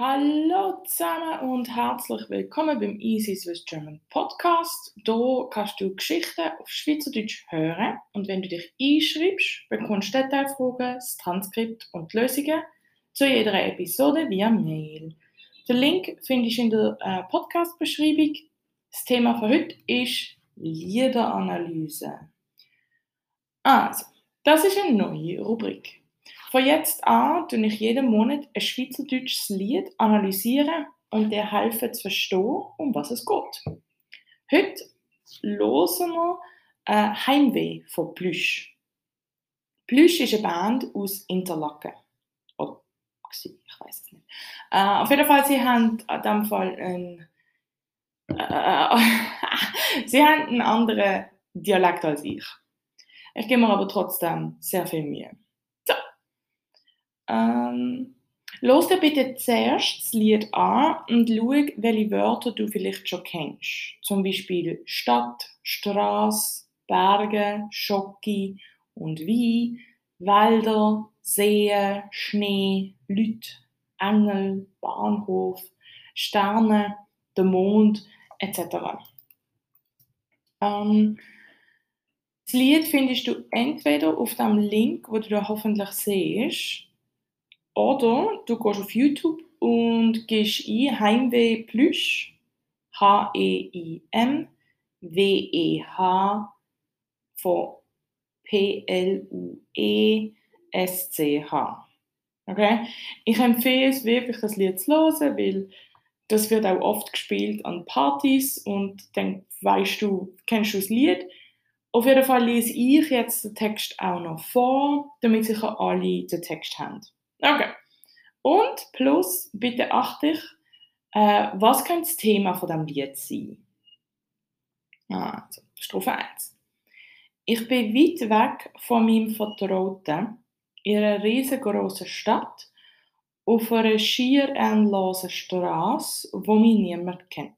Hallo zusammen und herzlich willkommen beim Easy Swiss German Podcast. Hier kannst du Geschichten auf Schweizerdeutsch hören und wenn du dich einschreibst, bekommst du Detailfragen, das Transkript und Lösungen zu jeder Episode via Mail. Den Link findest du in der äh, Podcast-Beschreibung. Das Thema für heute ist Liederanalyse. Also, das ist eine neue Rubrik. Von jetzt an tue ich jeden Monat ein schweizerdeutsches Lied analysieren und dir helfen zu verstehen, um was es geht. Heute hören wir äh, Heimweh von Plüsch. Plüsch ist eine Band aus Interlaken. Oder ich weiß es nicht. Äh, auf jeden Fall, sie haben in diesem Fall einen, äh, sie haben einen anderen Dialekt als ich. Ich gebe mir aber trotzdem sehr viel Mühe. Ähm, Los dir bitte zuerst das Lied an und schau, welche Wörter du vielleicht schon kennst. Zum Beispiel Stadt, Straße, Berge, Schocki und Wein, Wälder, Seen, Schnee, Lüt, Engel, Bahnhof, Sterne, der Mond etc. Ähm, das Lied findest du entweder auf dem Link, wo du hoffentlich siehst, oder du gehst auf YouTube und gehst ein Heimweh Plüsch, H-E-I-M, W-E-H von P-L-U-E-S-C-H. Okay? Ich empfehle es wirklich, das Lied zu hören, weil das wird auch oft gespielt an Partys und dann weißt du, kennst du das Lied. Auf jeden Fall lese ich jetzt den Text auch noch vor, damit sicher alle den Text haben. Okay. Und plus, bitte achte ich, äh, was könnte das Thema von dem Lied sein? Also, Strophe 1. Ich bin weit weg von meinem Vertrauten in einer riesengroßen Stadt auf einer schier endlosen Straße, wo mich niemand kennt.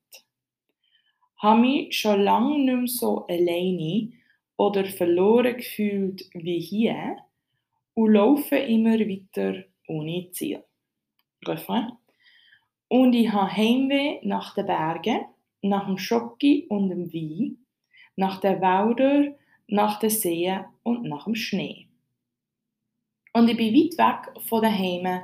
Habe mich schon lange nicht mehr so alleine oder verloren gefühlt wie hier und laufe immer weiter ohne Ziel. Refrain. Und ich habe Heimweh nach den Bergen, nach dem Schocki und dem Wein, nach den Wäldern, nach den Seen und nach dem Schnee. Und ich bin weit weg von daheim,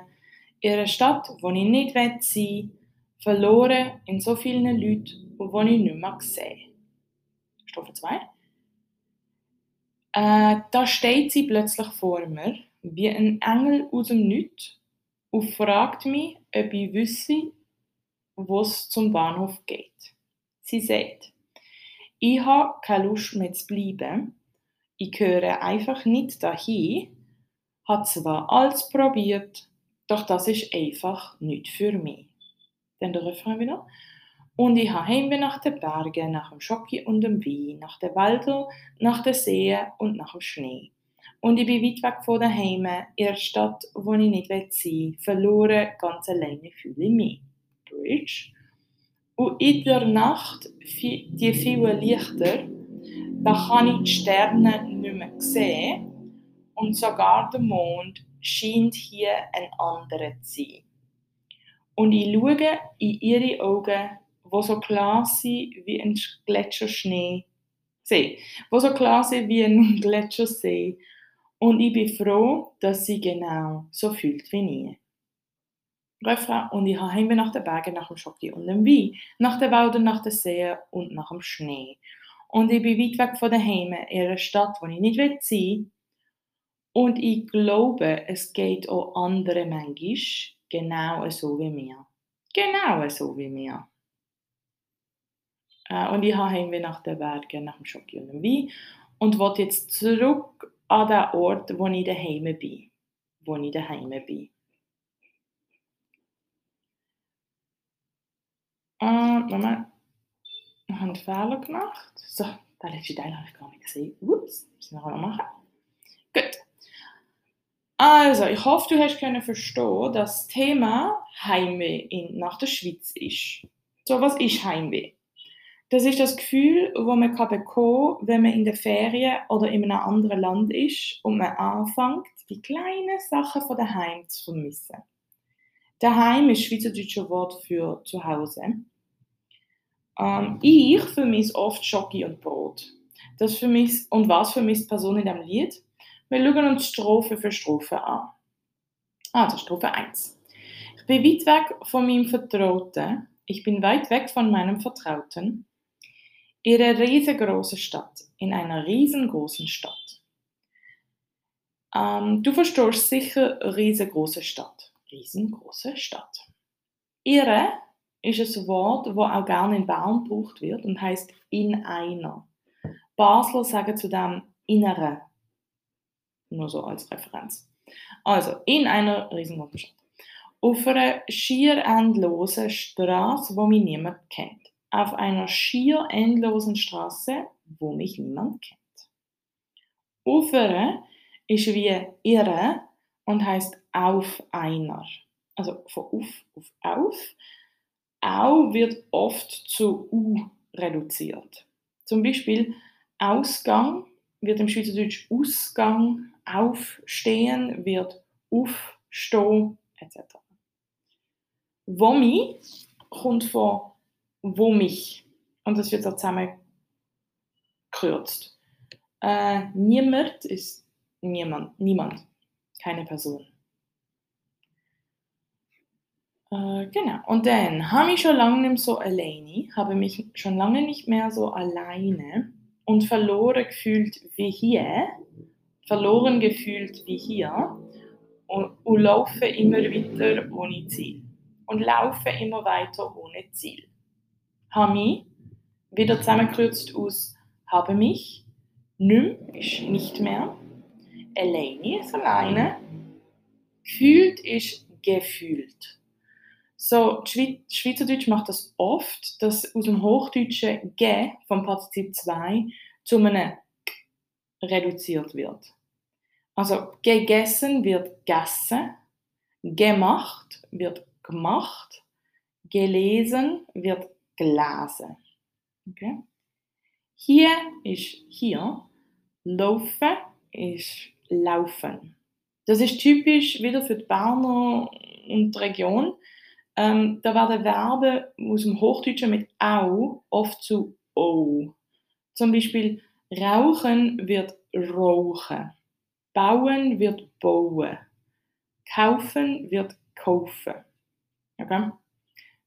in einer Stadt, wo ich nicht sein will, verloren in so vielen Leuten, wo ich nicht mehr sehe. Strophe 2. Äh, da steht sie plötzlich vor mir, wie ein Engel aus dem Nichts und fragt mich, ob ich wüsste, wo es zum Bahnhof geht. Sie sagt, ich habe keine Lust mehr zu bleiben, ich gehöre einfach nicht dahin, habe zwar alles probiert, doch das ist einfach nicht für mich. Dann der Refrain wieder. Und ich habe Heimweh nach den Bergen, nach dem Schocki und dem Wein, nach den Wäldern, nach den Seen und nach dem Schnee. Und ich bin weit weg von daheim, in einer Stadt, wo ich nicht sein will. Verloren, ganz alleine fühle ich mich. Bridge. Und in der Nacht, die vielen Lichter, da kann ich die Sterne nicht mehr sehen. Und sogar der Mond scheint hier ein anderer zu sein. Und ich schaue in ihre Augen, wo so klar sind wie ein Gletscherschnee. See, wo so klar sind wie ein Gletschersee und ich bin froh, dass sie genau so fühlt wie ich. Refrain, und ich habe nach den Bergen, nach dem Schoki und dem Wein, nach den Wäldern, nach den Seen und nach dem Schnee. Und ich bin weit weg von daheim, in einer Stadt, wo ich nicht sein will. Und ich glaube, es geht auch andere manchmal genau so wie mir. Genau so wie mir. Äh, und ich habe nach den Bergen, nach dem Schoki und dem Wein und will jetzt zurück an den Ort, wo ich daheim bin. Wo ich daheim bin. Und Moment, wir haben einen Fehler gemacht. So, den letzten Teil habe ich gar nicht gesehen. Ups, müssen wir noch machen. Gut. Also, ich hoffe, du hast können verstehen, dass das Thema Heimweh in, nach der Schweiz ist. So, was ist Heimweh? Das ist das Gefühl, das man bekommen kann, wenn man in der Ferien oder in einem anderen Land ist und man anfängt, die kleinen Sachen von daheim zu vermissen. Daheim ist schweizerdeutsche Wort für zu Hause. Ähm, ich vermisse oft Schoki und Brot. Das vermisst, und was vermisst die Person in dem Lied? Wir schauen uns Strophe für Strophe an. Also Strophe 1. Ich bin weit weg von meinem Vertrauten. Ich bin weit weg von meinem Vertrauten. Ihre riesengroße Stadt. In einer riesengroßen Stadt. Ähm, du verstehst sicher riesengroße Stadt. Riesengroße Stadt. Ihre ist ein Wort, das auch gerne in Bern gebraucht wird und heißt in einer. Basler sagen zu dem innere. Nur so als Referenz. Also, in einer riesengroßen Stadt. Auf einer schier endlosen Straße, wo mich niemand kennt. Auf einer schier endlosen Straße, wo mich niemand kennt. Auf einer ist wie irre und heißt auf einer. Also von auf auf auf. Au wird oft zu u reduziert. Zum Beispiel Ausgang wird im Schweizerdeutsch Ausgang, Aufstehen wird Aufstehen etc. Womi kommt von Womich und das wird so zusammen gekürzt. Äh, niemand ist niemand, niemand, keine Person. Äh, genau. Und dann habe ich schon lange nicht so alleine, habe mich schon lange nicht mehr so alleine und verloren gefühlt wie hier, verloren gefühlt wie hier und, und laufe immer weiter ohne Ziel. Und laufe immer weiter ohne Ziel. Habe mich wieder zusammengekürzt aus habe mich, nimm ist nicht mehr, alleine ist alleine, gefühlt ist gefühlt. So, Schweizerdeutsch macht das oft, dass aus dem Hochdeutschen ge vom Partizip 2 zu einem reduziert wird. Also gegessen wird gegessen, gemacht wird gemacht, gelesen wird gelesen. Okay? Hier ist hier, laufen ist laufen. Das ist typisch wieder für die Berner und die Region. Ähm, da werden Verben aus dem Hochdeutschen mit au oft zu o. Zum Beispiel rauchen wird rauchen, bauen wird bauen, kaufen wird kaufen. Okay?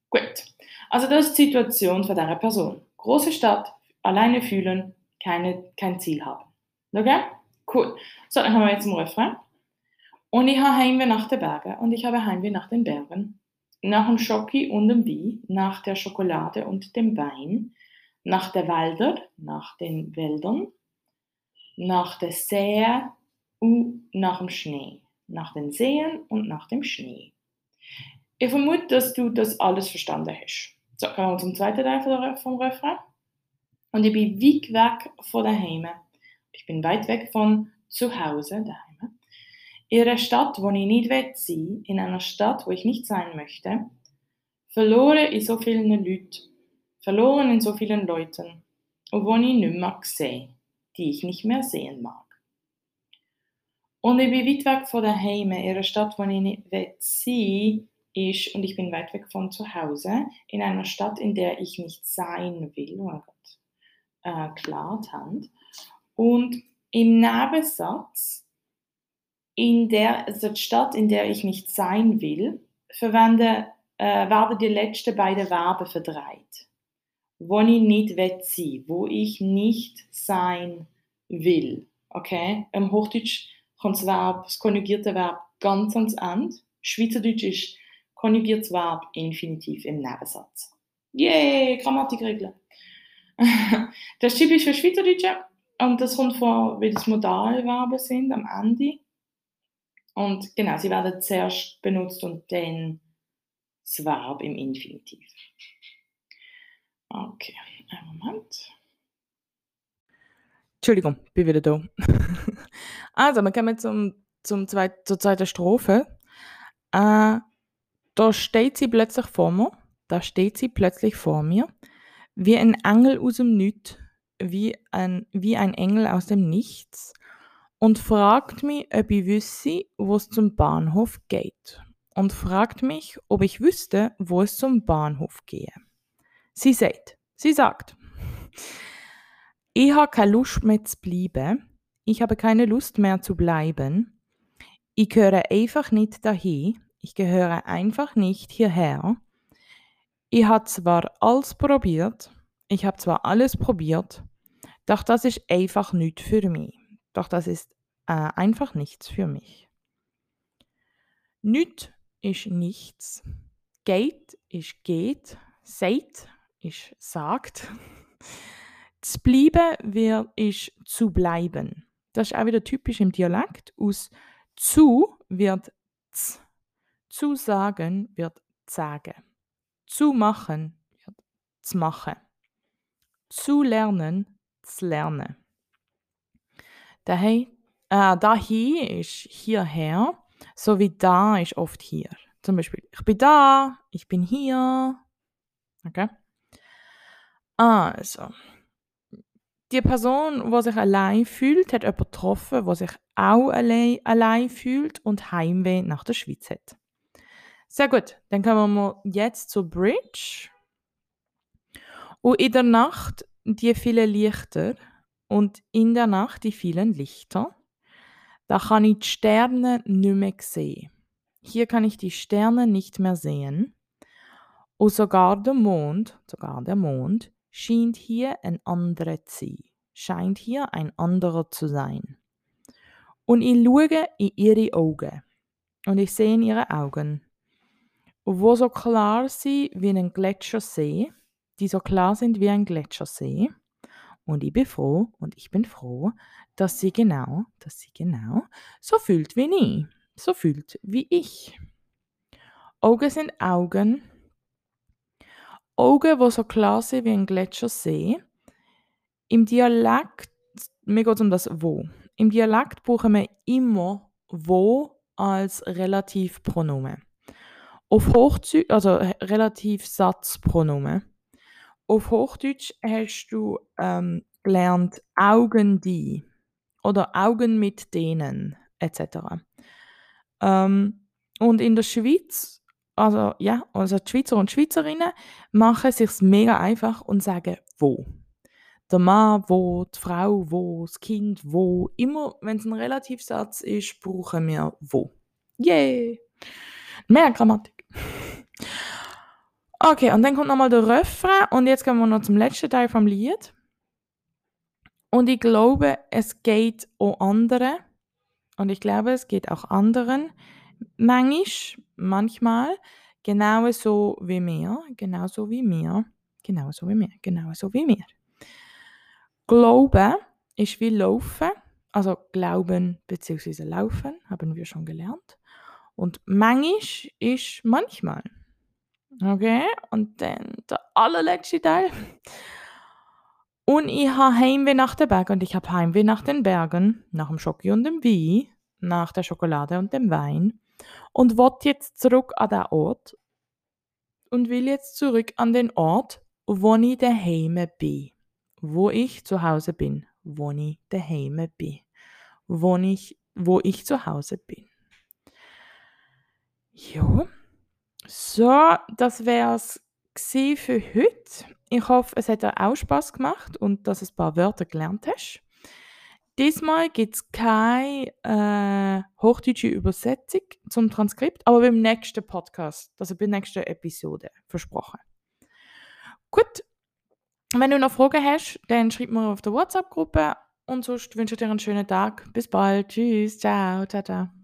Gut. Also das ist die Situation von dieser Person. Große Stadt, alleine fühlen, keine, kein Ziel haben. Okay? Cool. So, dann haben wir jetzt einen Refrain. Und ich habe Heimweh nach den Bergen und ich habe Heimweh nach den Bergen. Nach dem Schoki und dem Wie, nach der Schokolade und dem Wein, nach der Wälder, nach den Wäldern, nach der See und nach dem Schnee, nach den Seen und nach dem Schnee. Ich vermute, dass du das alles verstanden hast. So, kommen wir zum zweiten Teil vom Refrain. Und ich bin weit weg von daheim. Ich bin weit weg von zu Hause, daheim. In einer Stadt, wo ich nicht will, in einer Stadt, wo ich nicht sein möchte, verloren in so vielen Leuten, verloren in so vielen Leuten, und wo ich nicht mehr sehe, die ich nicht mehr sehen mag. Und ich bin weit weg von daheim, in einer Stadt, wo ich nicht sein ist, und ich bin weit weg von zu Hause, in einer Stadt, in der ich nicht sein will, oh Gott, äh, Klartand. Und im Nebensatz, in der, also die Stadt, in der ich nicht sein will, verwende, äh, werden die letzten beiden Verben verdreht. Wo ich nicht will sein, wo ich nicht sein will. Okay? Im Hochdeutsch kommt das Verb, das konjugierte Verb ganz ans Ende. Schweizerdeutsch ist konjugiertes Verb Infinitiv im Nebensatz. Yay, Grammatikregeln. das ist typisch für Schweizerdeutsche und das kommt vor, wie das Modalverben sind am Ende. Und genau, sie werden zuerst benutzt und dann das Verb im Infinitiv. Okay, einen Moment. Entschuldigung, bin wieder da. also, wir kommen zum, zum zweit, zur zweiten Strophe. Äh, da steht sie plötzlich vor mir. Da steht sie plötzlich vor mir. Wie ein Engel aus dem Nichts, wie ein, wie ein Engel aus dem Nichts und fragt mich, ob ich wüsste, wo es zum Bahnhof geht. und fragt mich, ob ich wüsste, wo es zum Bahnhof gehe. Sie sagt, sie sagt, ich habe keine Lust mehr zu bleiben, ich habe keine Lust mehr zu bleiben, ich gehöre einfach nicht dahin, ich gehöre einfach nicht hierher. Ich habe zwar alles probiert, ich habe zwar alles probiert, doch das ist einfach nicht für mich. Doch das ist äh, einfach nichts für mich. Nicht ist nichts. Geht ist geht. Seid ist sagt. Zu bleiben wird, ist zu bleiben. Das ist auch wieder typisch im Dialekt. Aus zu wird z. Zu sagen wird sagen. Zu machen wird zu machen. Zu lernen, zu lernen. Daher, äh, dahin ist hierher, so wie da ist oft hier. Zum Beispiel, ich bin da, ich bin hier. Okay? Also, die Person, die sich allein fühlt, hat jemanden getroffen, der sich auch allein, allein fühlt und Heimweh nach der Schweiz hat. Sehr gut, dann kommen wir jetzt zur Bridge. Und in der Nacht die vielen Lichter und in der Nacht die vielen Lichter, da kann ich die Sterne nicht mehr sehen. Hier kann ich die Sterne nicht mehr sehen. Und sogar der Mond, sogar der Mond, scheint hier ein anderer zu sein. Scheint hier ein anderer zu sein. Und ich schaue in ihre Augen. Und ich sehe in ihre Augen, wo so klar sind wie ein Gletschersee, die so klar sind wie ein Gletschersee. Und ich bin froh und ich bin froh, dass sie genau, dass sie genau so fühlt wie ich, so fühlt wie ich. Augen sind Augen. Augen, die so klar sind wie ein Gletschersee. Im Dialekt, mir geht es um das Wo. Im Dialekt brauchen wir immer Wo als Relativpronomen. Auf Hochdeutsch, also Relativsatzpronomen. Auf Hochdeutsch hast du ähm, gelernt Augen die oder Augen mit denen etc. Ähm, und in der Schweiz, also ja, also die Schweizer und Schweizerinnen machen sich mega einfach und sagen wo. Der Mann wo, die Frau wo, das Kind wo. Immer, wenn es ein Relativsatz ist, brauchen wir wo. Yay! Mehr Grammatik. Okay, und dann kommt nochmal der Refrain und jetzt kommen wir noch zum letzten Teil vom Lied. Und ich glaube, es geht auch anderen. Und ich glaube, es geht auch anderen. Manchmal, manchmal, genauso wie mir, genauso wie mir, genauso wie mir, genauso wie mir. Glauben ist wie Laufen, also Glauben bzw. Laufen, haben wir schon gelernt. Und manchmal ist manchmal. Okay, und dann der allerletzte Teil. Und ich habe Heimweh nach den Bergen und ich habe Heimweh nach den Bergen, nach dem Schoki und dem Wein, nach der Schokolade und dem Wein und will jetzt zurück an den Ort und will jetzt zurück an den Ort, wo ich daheim bin, wo ich zu Hause bin, wo ich daheim bin, wo ich, wo ich zu Hause bin. Ja. So, das wäre es für heute. Ich hoffe, es hat dir auch Spaß gemacht und dass du ein paar Wörter gelernt hast. Diesmal gibt es keine äh, hochdeutsche Übersetzung zum Transkript, aber beim nächsten Podcast, also bei der nächsten Episode, versprochen. Gut, wenn du noch Fragen hast, dann schreib mir auf der WhatsApp-Gruppe und sonst wünsche ich dir einen schönen Tag. Bis bald. Tschüss. Ciao. Ciao, ciao.